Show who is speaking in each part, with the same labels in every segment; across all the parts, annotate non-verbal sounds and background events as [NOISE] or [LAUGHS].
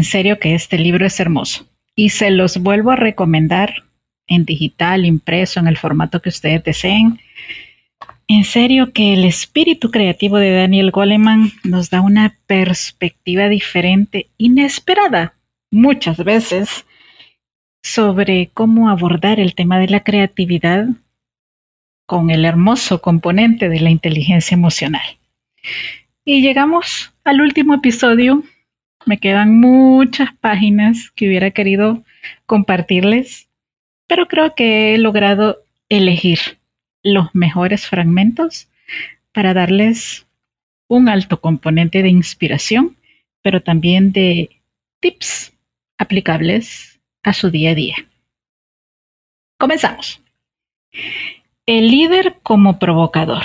Speaker 1: En serio que este libro es hermoso y se los vuelvo a recomendar en digital, impreso, en el formato que ustedes deseen. En serio que el espíritu creativo de Daniel Goleman nos da una perspectiva diferente, inesperada, muchas veces, sobre cómo abordar el tema de la creatividad con el hermoso componente de la inteligencia emocional. Y llegamos al último episodio. Me quedan muchas páginas que hubiera querido compartirles, pero creo que he logrado elegir los mejores fragmentos para darles un alto componente de inspiración, pero también de tips aplicables a su día a día. Comenzamos. El líder como provocador.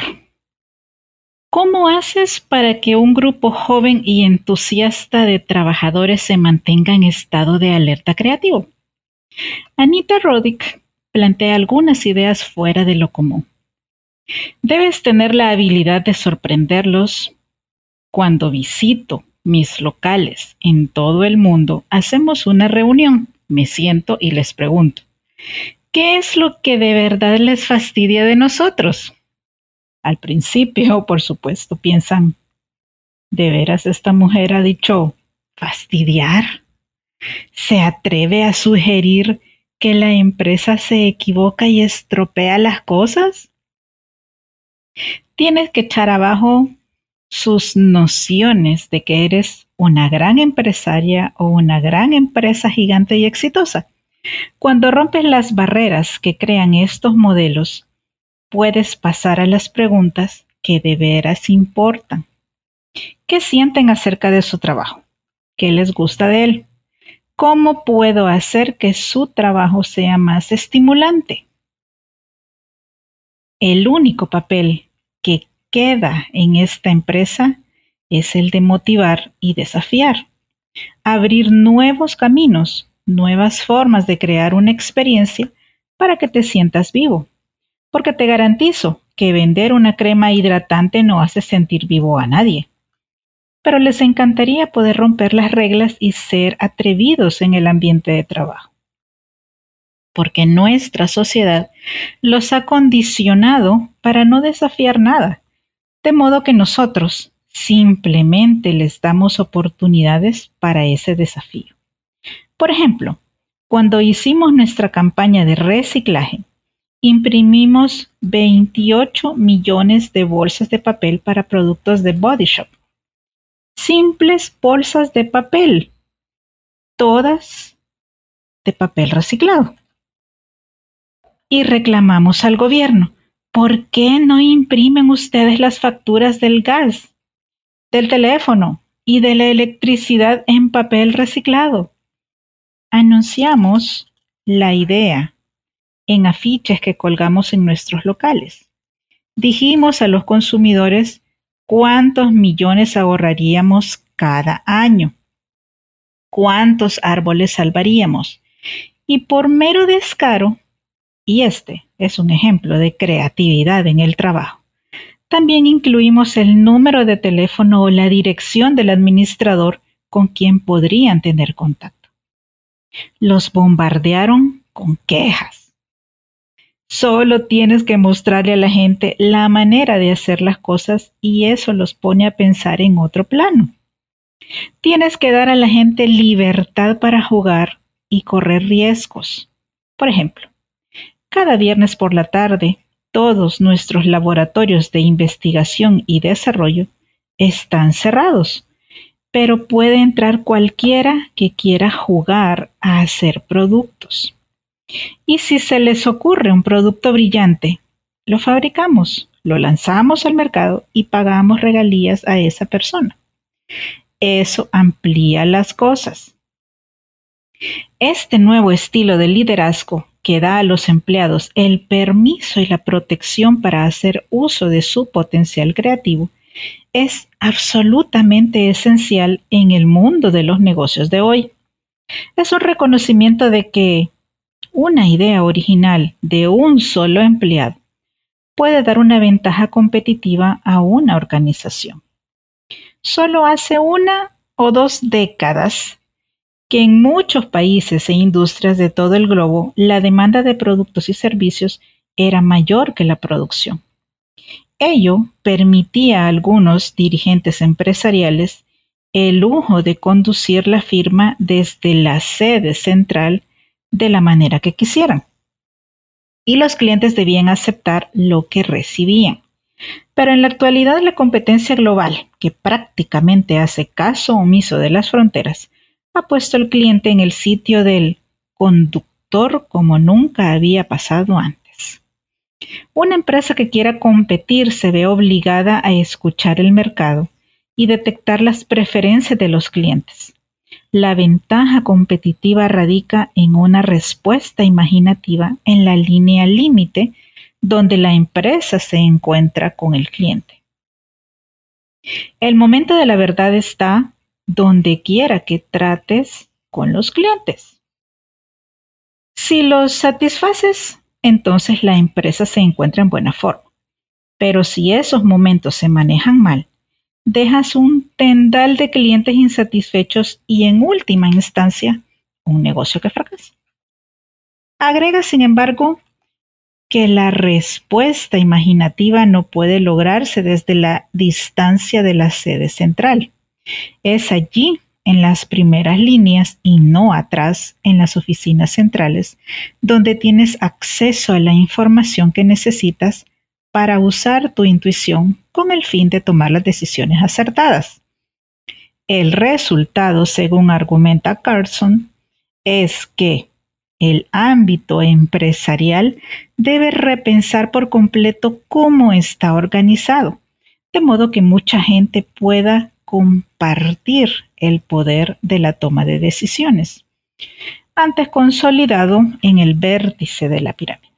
Speaker 1: ¿Cómo haces para que un grupo joven y entusiasta de trabajadores se mantenga en estado de alerta creativo? Anita Roddick plantea algunas ideas fuera de lo común. Debes tener la habilidad de sorprenderlos. Cuando visito mis locales en todo el mundo, hacemos una reunión, me siento y les pregunto, ¿qué es lo que de verdad les fastidia de nosotros? Al principio, por supuesto, piensan, ¿de veras esta mujer ha dicho fastidiar? ¿Se atreve a sugerir que la empresa se equivoca y estropea las cosas? Tienes que echar abajo sus nociones de que eres una gran empresaria o una gran empresa gigante y exitosa. Cuando rompes las barreras que crean estos modelos, puedes pasar a las preguntas que de veras importan. ¿Qué sienten acerca de su trabajo? ¿Qué les gusta de él? ¿Cómo puedo hacer que su trabajo sea más estimulante? El único papel que queda en esta empresa es el de motivar y desafiar, abrir nuevos caminos, nuevas formas de crear una experiencia para que te sientas vivo porque te garantizo que vender una crema hidratante no hace sentir vivo a nadie. Pero les encantaría poder romper las reglas y ser atrevidos en el ambiente de trabajo. Porque nuestra sociedad los ha condicionado para no desafiar nada, de modo que nosotros simplemente les damos oportunidades para ese desafío. Por ejemplo, cuando hicimos nuestra campaña de reciclaje, imprimimos 28 millones de bolsas de papel para productos de Body Shop. Simples bolsas de papel, todas de papel reciclado. Y reclamamos al gobierno, ¿por qué no imprimen ustedes las facturas del gas, del teléfono y de la electricidad en papel reciclado? Anunciamos la idea en afiches que colgamos en nuestros locales. Dijimos a los consumidores cuántos millones ahorraríamos cada año. cuántos árboles salvaríamos. Y por mero descaro, y este es un ejemplo de creatividad en el trabajo, también incluimos el número de teléfono o la dirección del administrador con quien podrían tener contacto. Los bombardearon con quejas. Solo tienes que mostrarle a la gente la manera de hacer las cosas y eso los pone a pensar en otro plano. Tienes que dar a la gente libertad para jugar y correr riesgos. Por ejemplo, cada viernes por la tarde, todos nuestros laboratorios de investigación y desarrollo están cerrados, pero puede entrar cualquiera que quiera jugar a hacer productos. Y si se les ocurre un producto brillante, lo fabricamos, lo lanzamos al mercado y pagamos regalías a esa persona. Eso amplía las cosas. Este nuevo estilo de liderazgo que da a los empleados el permiso y la protección para hacer uso de su potencial creativo es absolutamente esencial en el mundo de los negocios de hoy. Es un reconocimiento de que una idea original de un solo empleado puede dar una ventaja competitiva a una organización. Solo hace una o dos décadas que en muchos países e industrias de todo el globo la demanda de productos y servicios era mayor que la producción. Ello permitía a algunos dirigentes empresariales el lujo de conducir la firma desde la sede central de la manera que quisieran. Y los clientes debían aceptar lo que recibían. Pero en la actualidad la competencia global, que prácticamente hace caso omiso de las fronteras, ha puesto al cliente en el sitio del conductor como nunca había pasado antes. Una empresa que quiera competir se ve obligada a escuchar el mercado y detectar las preferencias de los clientes. La ventaja competitiva radica en una respuesta imaginativa en la línea límite donde la empresa se encuentra con el cliente. El momento de la verdad está donde quiera que trates con los clientes. Si los satisfaces, entonces la empresa se encuentra en buena forma. Pero si esos momentos se manejan mal, dejas un tendal de clientes insatisfechos y en última instancia, un negocio que fracasa. Agrega, sin embargo, que la respuesta imaginativa no puede lograrse desde la distancia de la sede central. Es allí, en las primeras líneas y no atrás en las oficinas centrales, donde tienes acceso a la información que necesitas para usar tu intuición con el fin de tomar las decisiones acertadas. El resultado, según argumenta Carson, es que el ámbito empresarial debe repensar por completo cómo está organizado, de modo que mucha gente pueda compartir el poder de la toma de decisiones, antes consolidado en el vértice de la pirámide.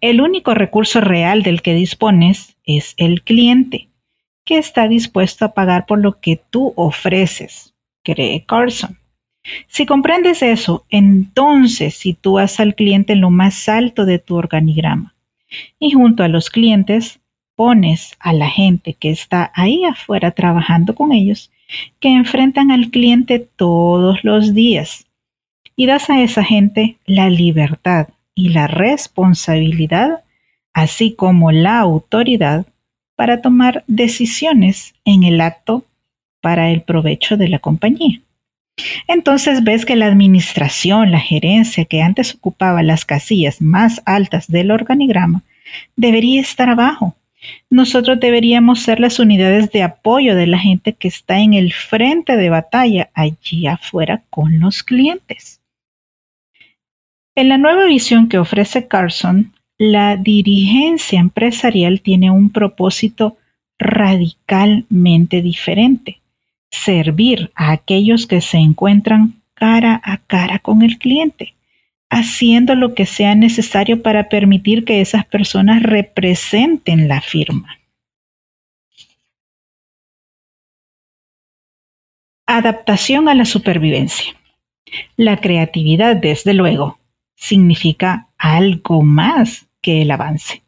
Speaker 1: El único recurso real del que dispones es el cliente, que está dispuesto a pagar por lo que tú ofreces, cree Carson. Si comprendes eso, entonces sitúas al cliente en lo más alto de tu organigrama y junto a los clientes pones a la gente que está ahí afuera trabajando con ellos, que enfrentan al cliente todos los días, y das a esa gente la libertad y la responsabilidad, así como la autoridad para tomar decisiones en el acto para el provecho de la compañía. Entonces ves que la administración, la gerencia que antes ocupaba las casillas más altas del organigrama, debería estar abajo nosotros deberíamos ser las unidades de apoyo de la gente que está en el frente de batalla allí afuera con los clientes. En la nueva visión que ofrece Carson, la dirigencia empresarial tiene un propósito radicalmente diferente. Servir a aquellos que se encuentran cara a cara con el cliente haciendo lo que sea necesario para permitir que esas personas representen la firma. Adaptación a la supervivencia. La creatividad, desde luego, significa algo más que el avance.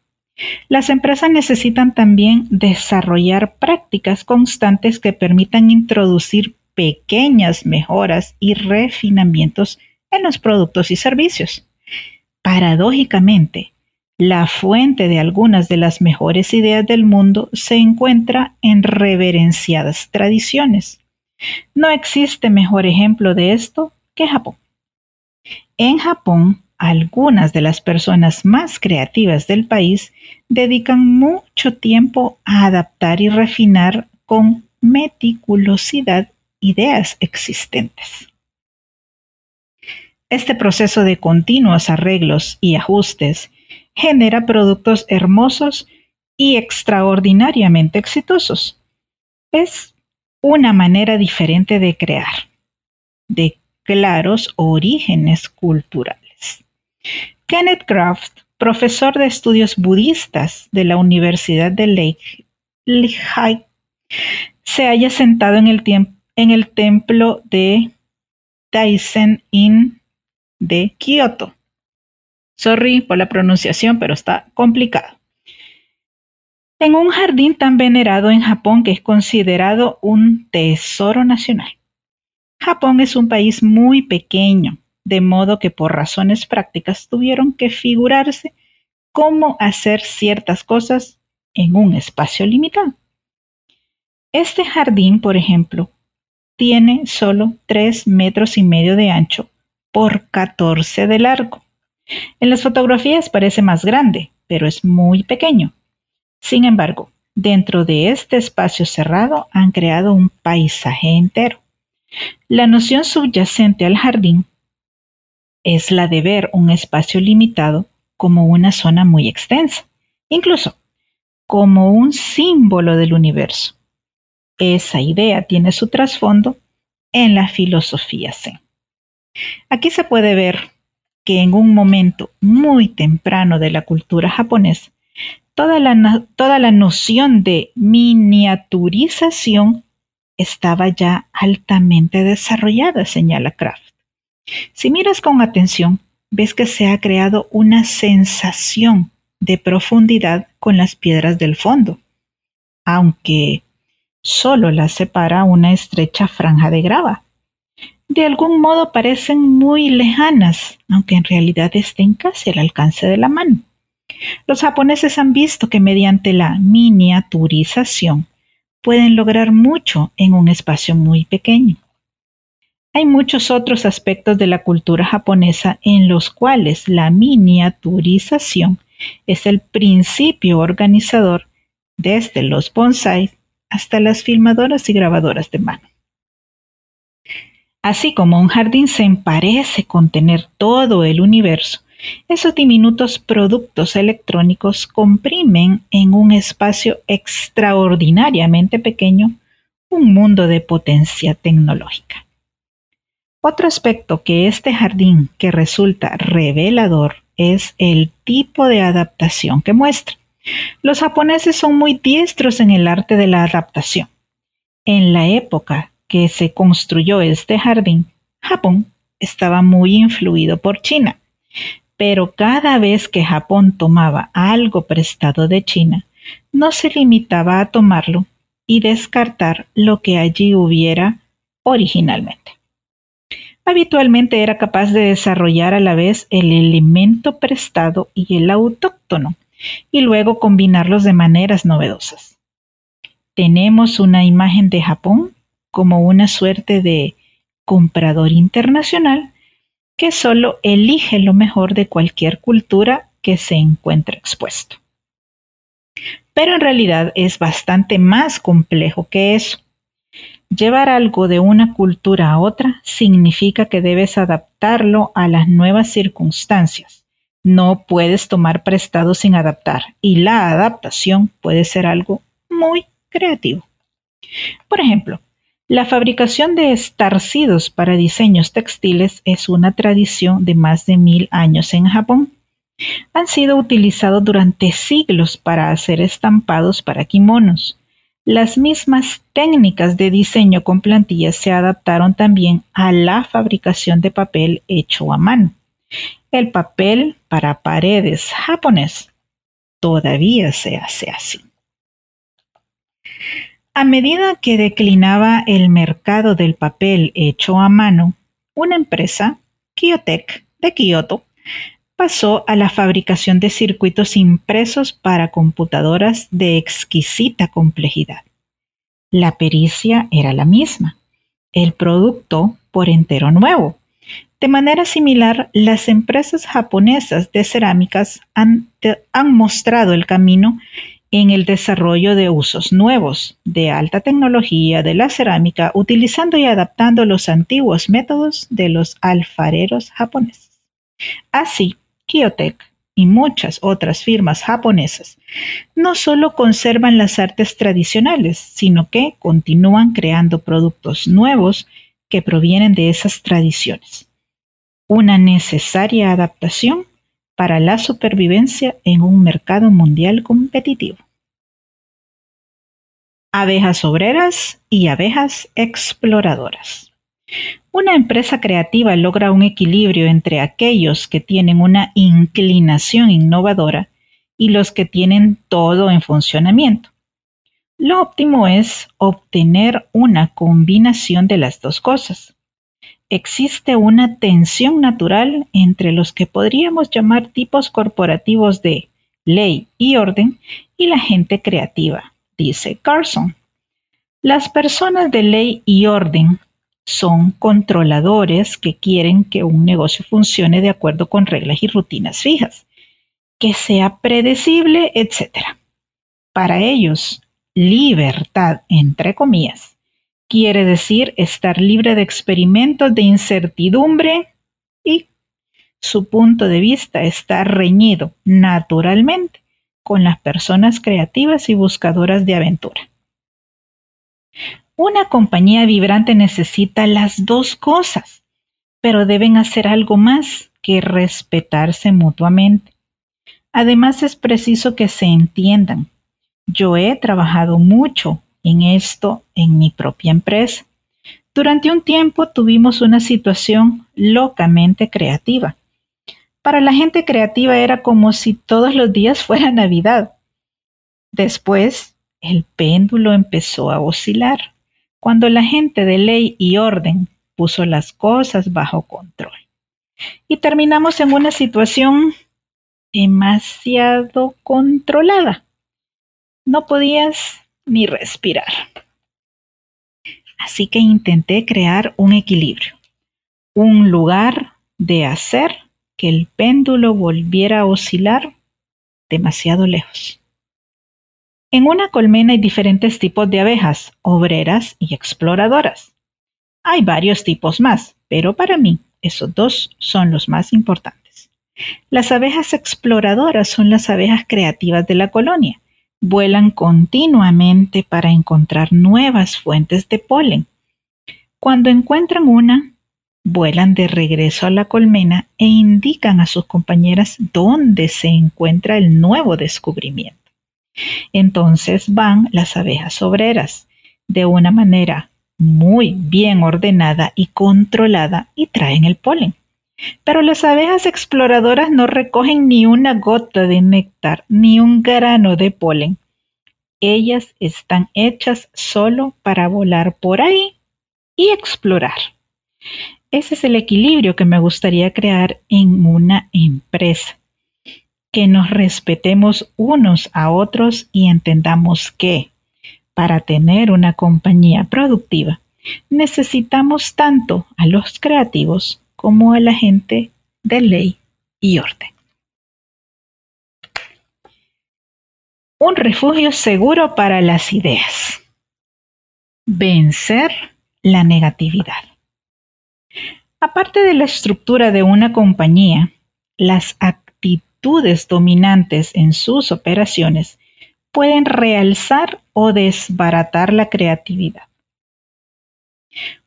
Speaker 1: Las empresas necesitan también desarrollar prácticas constantes que permitan introducir pequeñas mejoras y refinamientos en los productos y servicios. Paradójicamente, la fuente de algunas de las mejores ideas del mundo se encuentra en reverenciadas tradiciones. No existe mejor ejemplo de esto que Japón. En Japón, algunas de las personas más creativas del país dedican mucho tiempo a adaptar y refinar con meticulosidad ideas existentes. Este proceso de continuos arreglos y ajustes genera productos hermosos y extraordinariamente exitosos. Es una manera diferente de crear, de claros orígenes culturales. Kenneth Kraft, profesor de estudios budistas de la Universidad de Lake se halla sentado en el, en el templo de Daisen-in de Kioto. Sorry por la pronunciación, pero está complicado. En un jardín tan venerado en Japón que es considerado un tesoro nacional. Japón es un país muy pequeño, de modo que por razones prácticas tuvieron que figurarse cómo hacer ciertas cosas en un espacio limitado. Este jardín, por ejemplo, tiene solo 3 metros y medio de ancho por 14 de largo. En las fotografías parece más grande, pero es muy pequeño. Sin embargo, dentro de este espacio cerrado han creado un paisaje entero. La noción subyacente al jardín es la de ver un espacio limitado como una zona muy extensa, incluso como un símbolo del universo. Esa idea tiene su trasfondo en la filosofía Zen. Aquí se puede ver que en un momento muy temprano de la cultura japonesa, toda la, toda la noción de miniaturización estaba ya altamente desarrollada, señala Kraft. Si miras con atención, ves que se ha creado una sensación de profundidad con las piedras del fondo, aunque solo las separa una estrecha franja de grava. De algún modo parecen muy lejanas, aunque en realidad estén casi al alcance de la mano. Los japoneses han visto que mediante la miniaturización pueden lograr mucho en un espacio muy pequeño. Hay muchos otros aspectos de la cultura japonesa en los cuales la miniaturización es el principio organizador desde los bonsai hasta las filmadoras y grabadoras de mano. Así como un jardín se parece contener todo el universo, esos diminutos productos electrónicos comprimen en un espacio extraordinariamente pequeño un mundo de potencia tecnológica. Otro aspecto que este jardín que resulta revelador es el tipo de adaptación que muestra. Los japoneses son muy diestros en el arte de la adaptación. En la época que se construyó este jardín, Japón estaba muy influido por China. Pero cada vez que Japón tomaba algo prestado de China, no se limitaba a tomarlo y descartar lo que allí hubiera originalmente habitualmente era capaz de desarrollar a la vez el elemento prestado y el autóctono, y luego combinarlos de maneras novedosas. Tenemos una imagen de Japón como una suerte de comprador internacional que solo elige lo mejor de cualquier cultura que se encuentre expuesto. Pero en realidad es bastante más complejo que eso. Llevar algo de una cultura a otra significa que debes adaptarlo a las nuevas circunstancias. No puedes tomar prestado sin adaptar y la adaptación puede ser algo muy creativo. Por ejemplo, la fabricación de estarcidos para diseños textiles es una tradición de más de mil años en Japón. Han sido utilizados durante siglos para hacer estampados para kimonos, Las mismas técnicas de diseño con plantillas se adaptaron también a la fabricación de papel hecho a mano. El papel para paredes japonés todavía se hace así. A medida que declinaba el mercado del papel hecho a mano, una empresa, Kyotech, de Kioto, pasó a la fabricación de circuitos impresos para computadoras de exquisita complejidad. La pericia era la misma, el producto por entero nuevo. De manera similar, las empresas japonesas de cerámicas han, han mostrado el camino en el desarrollo de usos nuevos de alta tecnología de la cerámica, utilizando y adaptando los antiguos métodos de los alfareros japoneses. Así, Kyotech y muchas otras firmas japonesas no solo conservan las artes tradicionales, sino que continúan creando productos nuevos que provienen de esas tradiciones. Una necesaria adaptación para la supervivencia en un mercado mundial competitivo. Abejas obreras y abejas exploradoras. Una empresa creativa logra un equilibrio entre aquellos que tienen una inclinación innovadora y los que tienen todo en funcionamiento. Lo óptimo es obtener una combinación de las dos cosas. Existe una tensión natural entre los que podríamos llamar tipos corporativos de ley y orden y la gente creativa, dice Carson. Las personas de ley y orden son controladores que quieren que un negocio funcione de acuerdo con reglas y rutinas fijas, que sea predecible, etc. Para ellos, libertad, entre comillas, quiere decir estar libre de experimentos de incertidumbre y su punto de vista está reñido naturalmente con las personas creativas y buscadoras de aventura. Una compañía vibrante necesita las dos cosas, pero deben hacer algo más que respetarse mutuamente. Además es preciso que se entiendan. Yo he trabajado mucho en esto en mi propia empresa. Durante un tiempo tuvimos una situación locamente creativa. Para la gente creativa era como si todos los días [LAUGHS] fuera Navidad. Después, el péndulo empezó a oscilar cuando la gente de ley y orden puso las cosas bajo control. Y terminamos en una situación demasiado controlada. No podías ni respirar. Así que intenté crear un equilibrio, un lugar de hacer que el péndulo volviera a oscilar demasiado lejos. En una colmena hay diferentes tipos de abejas, obreras y exploradoras. Hay varios tipos más, pero para mí esos dos son los más importantes. Las abejas exploradoras son las abejas creativas de la colonia. Vuelan continuamente para encontrar nuevas fuentes de polen. Cuando encuentran una, vuelan de regreso a la colmena e indican a sus compañeras dónde se encuentra el nuevo descubrimiento. Entonces van las abejas obreras de una manera muy bien ordenada y controlada y traen el polen. Pero las abejas exploradoras no recogen ni una gota de néctar ni un grano de polen. Ellas están hechas solo para volar por ahí y explorar. Ese es el equilibrio que me gustaría crear en una empresa que nos respetemos unos a otros y entendamos que para tener una compañía productiva necesitamos tanto a los creativos como a la gente de ley y orden. Un refugio seguro para las ideas. Vencer la negatividad. Aparte de la estructura de una compañía, las actitudes dominantes en sus operaciones pueden realzar o desbaratar la creatividad.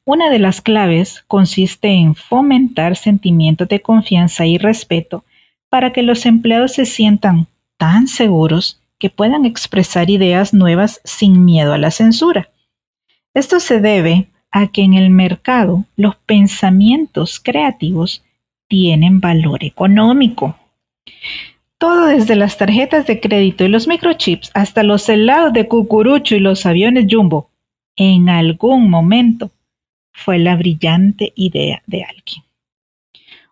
Speaker 1: Una de las claves consiste en fomentar sentimientos de confianza y respeto para que los empleados se sientan tan seguros que puedan expresar ideas nuevas sin miedo a la censura. Esto se debe a que en el mercado los pensamientos creativos tienen valor económico. Todo desde las tarjetas de crédito y los microchips hasta los helados de cucurucho y los aviones jumbo, en algún momento fue la brillante idea de alguien.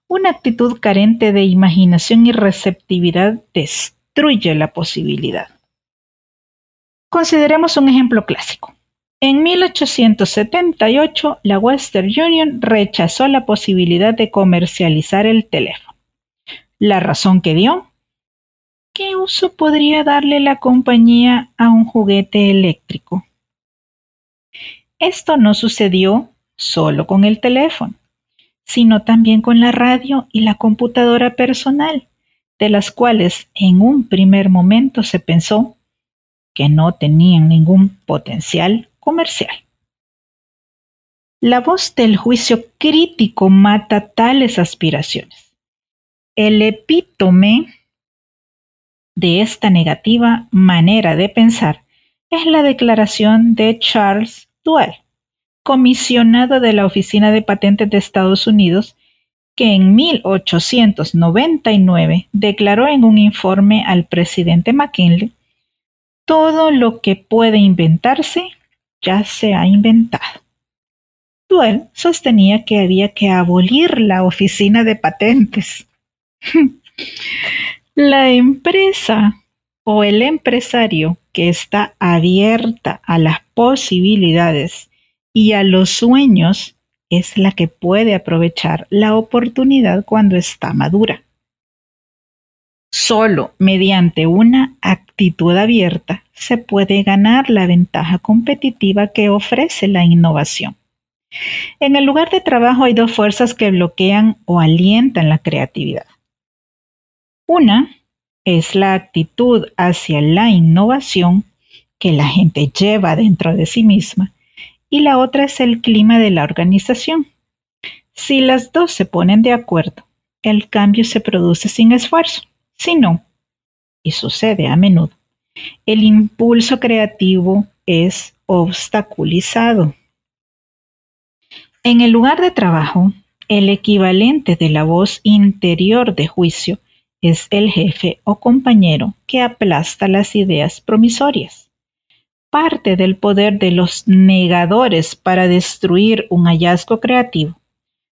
Speaker 1: Una actitud carente de imaginación y receptividad destruye la posibilidad. Consideremos un ejemplo clásico. En 1878, la Western Union rechazó la posibilidad de comercializar el teléfono. La razón que dio, ¿qué uso podría darle la compañía a un juguete eléctrico? Esto no sucedió solo con el teléfono, sino también con la radio y la computadora personal, de las cuales en un primer momento se pensó que no tenían ningún potencial comercial. La voz del juicio crítico mata tales aspiraciones. El epítome de esta negativa manera de pensar es la declaración de Charles Duell, comisionado de la Oficina de Patentes de Estados Unidos, que en 1899 declaró en un informe al presidente McKinley, todo lo que puede inventarse ya se ha inventado. Duell sostenía que había que abolir la oficina de patentes. [LAUGHS] la empresa o el empresario que está abierta a las posibilidades y a los sueños es la que puede aprovechar la oportunidad cuando está madura. Solo mediante una actitud abierta se puede ganar la ventaja competitiva que ofrece la innovación. En el lugar de trabajo hay dos fuerzas que bloquean o alientan la creatividad. Una es la actitud hacia la innovación que la gente lleva dentro de sí misma y la otra es el clima de la organización. Si las dos se ponen de acuerdo, el cambio se produce sin esfuerzo. Si no, y sucede a menudo, el impulso creativo es obstaculizado. En el lugar de trabajo, el equivalente de la voz interior de juicio es el jefe o compañero que aplasta las ideas promisorias. Parte del poder de los negadores para destruir un hallazgo creativo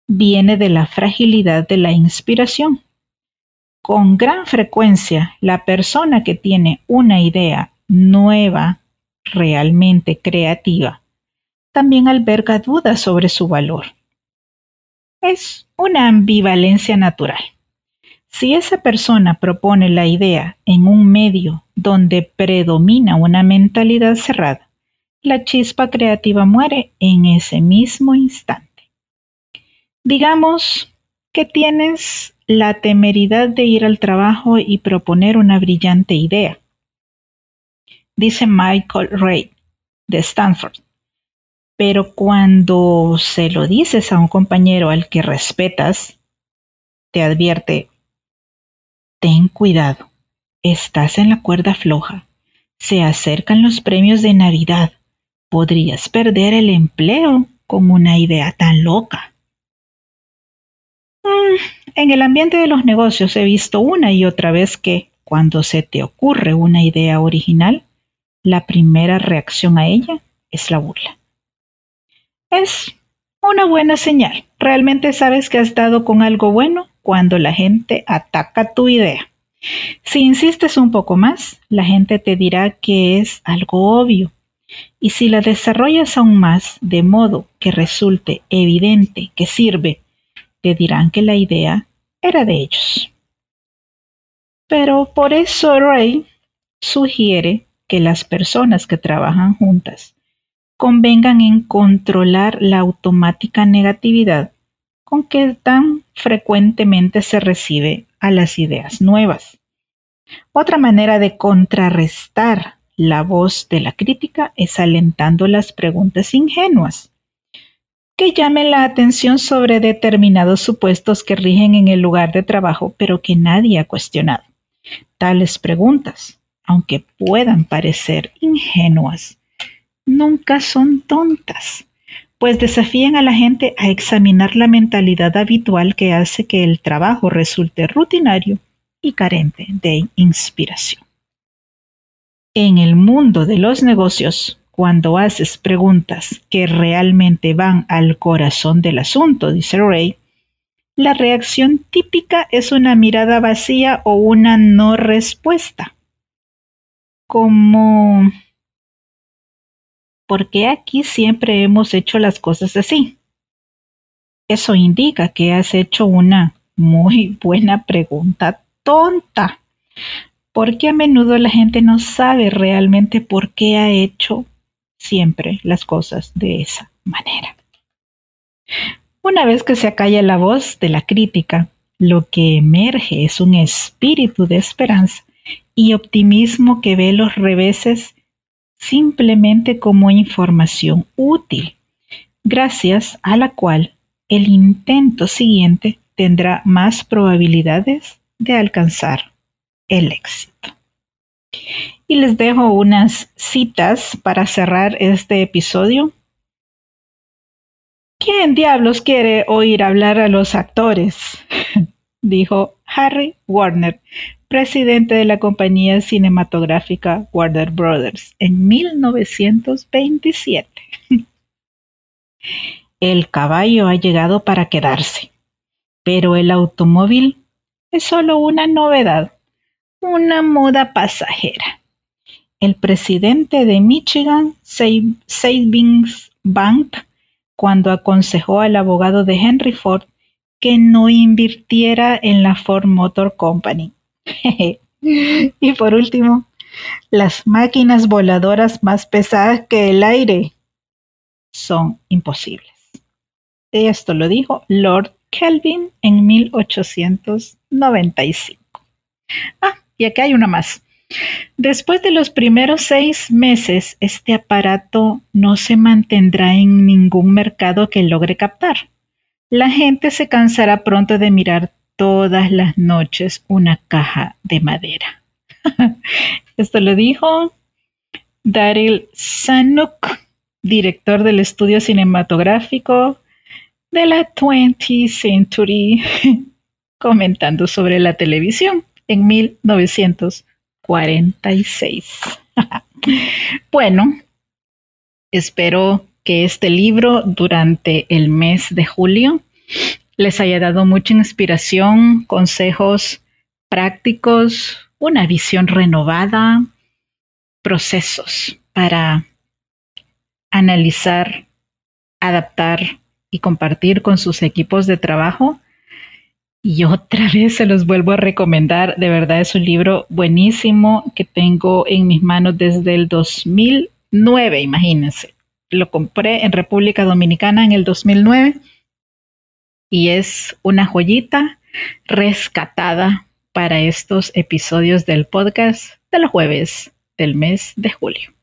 Speaker 1: viene de la fragilidad de la inspiración. Con gran frecuencia, la persona que tiene una idea nueva, realmente creativa, también alberga dudas sobre su valor. Es una ambivalencia natural. Si esa persona propone la idea en un medio donde predomina una mentalidad cerrada, la chispa creativa muere en ese mismo instante. Digamos que tienes la temeridad de ir al trabajo y proponer una brillante idea. Dice Michael Ray de Stanford. Pero cuando se lo dices a un compañero al que respetas, te advierte, ten cuidado, estás en la cuerda floja, se acercan los premios de Navidad, podrías perder el empleo con una idea tan loca. Mm, en el ambiente de los negocios he visto una y otra vez que cuando se te ocurre una idea original, la primera reacción a ella es la burla. Es una buena señal. Realmente sabes que has dado con algo bueno cuando la gente ataca tu idea. Si insistes un poco más, la gente te dirá que es algo obvio. Y si la desarrollas aún más de modo que resulte evidente que sirve te dirán que la idea era de ellos. Pero por eso Ray sugiere que las personas que trabajan juntas convengan en controlar la automática negatividad con que tan frecuentemente se recibe a las ideas nuevas. Otra manera de contrarrestar la voz de la crítica es alentando las preguntas ingenuas que llamen la atención sobre determinados supuestos que rigen en el lugar de trabajo, pero que nadie ha cuestionado. Tales preguntas aunque puedan parecer ingenuas, nunca son tontas, pues desafían a la gente a examinar la mentalidad habitual que hace que el trabajo resulte rutinario y carente de inspiración. En el mundo de los negocios, cuando haces preguntas que realmente van al corazón del asunto, dice Ray, la reacción típica es una mirada vacía o una no respuesta. Como, ¿por qué aquí siempre hemos hecho las cosas así? Eso indica que has hecho una muy [LAUGHS] buena pregunta tonta porque a menudo la gente no sabe realmente por qué ha hecho siempre las cosas de esa manera. Una vez que se acalla la voz de la crítica, lo que emerge es un espíritu de esperanza y optimismo que ve los reveses simplemente como información útil, gracias a la cual el intento siguiente tendrá más probabilidades de alcanzar el éxito. Y les dejo unas citas para cerrar este episodio. ¿Quién diablos quiere oír hablar a los actores? [LAUGHS] dijo Harry Warner, presidente de la compañía cinematográfica Warner Brothers en 1927. [LAUGHS] El caballo ha llegado para quedarse, pero el automóvil es solo una novedad una moda pasajera. El presidente de Michigan Savings Bank, cuando aconsejó al abogado de Henry Ford que no invirtiera en la Ford Motor Company. [LAUGHS] y por último, las máquinas voladoras más pesadas que el aire son imposibles. Esto lo dijo Lord Kelvin en 1895. Ah, y aquí hay una más. Después de los primeros seis meses, este aparato no se mantendrá en ningún mercado que logre captar. La gente se cansará pronto de mirar todas las noches una caja de madera. [LAUGHS] Esto lo dijo Daryl Sanuk, director del estudio cinematográfico de la 20th Century, [LAUGHS] comentando sobre la televisión en 1946. [LAUGHS] bueno, espero que este libro durante el mes de julio les haya dado mucha inspiración, consejos prácticos, una visión renovada, procesos para analizar, adaptar y compartir con sus equipos de trabajo y otra [LAUGHS] vez se los vuelvo a recomendar. De verdad es un libro buenísimo que tengo en mis manos desde el 2009, imagínense. Lo compré en República Dominicana en el 2009 y es una joyita rescatada para estos episodios del podcast de los jueves del mes de julio.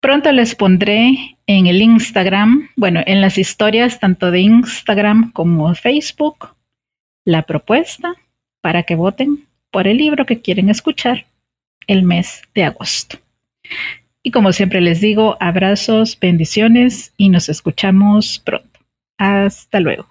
Speaker 1: Pronto les pondré en el Instagram, bueno, en las historias tanto de Instagram como Facebook, la propuesta para que voten por el libro que quieren escuchar el mes de agosto. Y como siempre les digo, abrazos, bendiciones y nos escuchamos pronto. Hasta luego.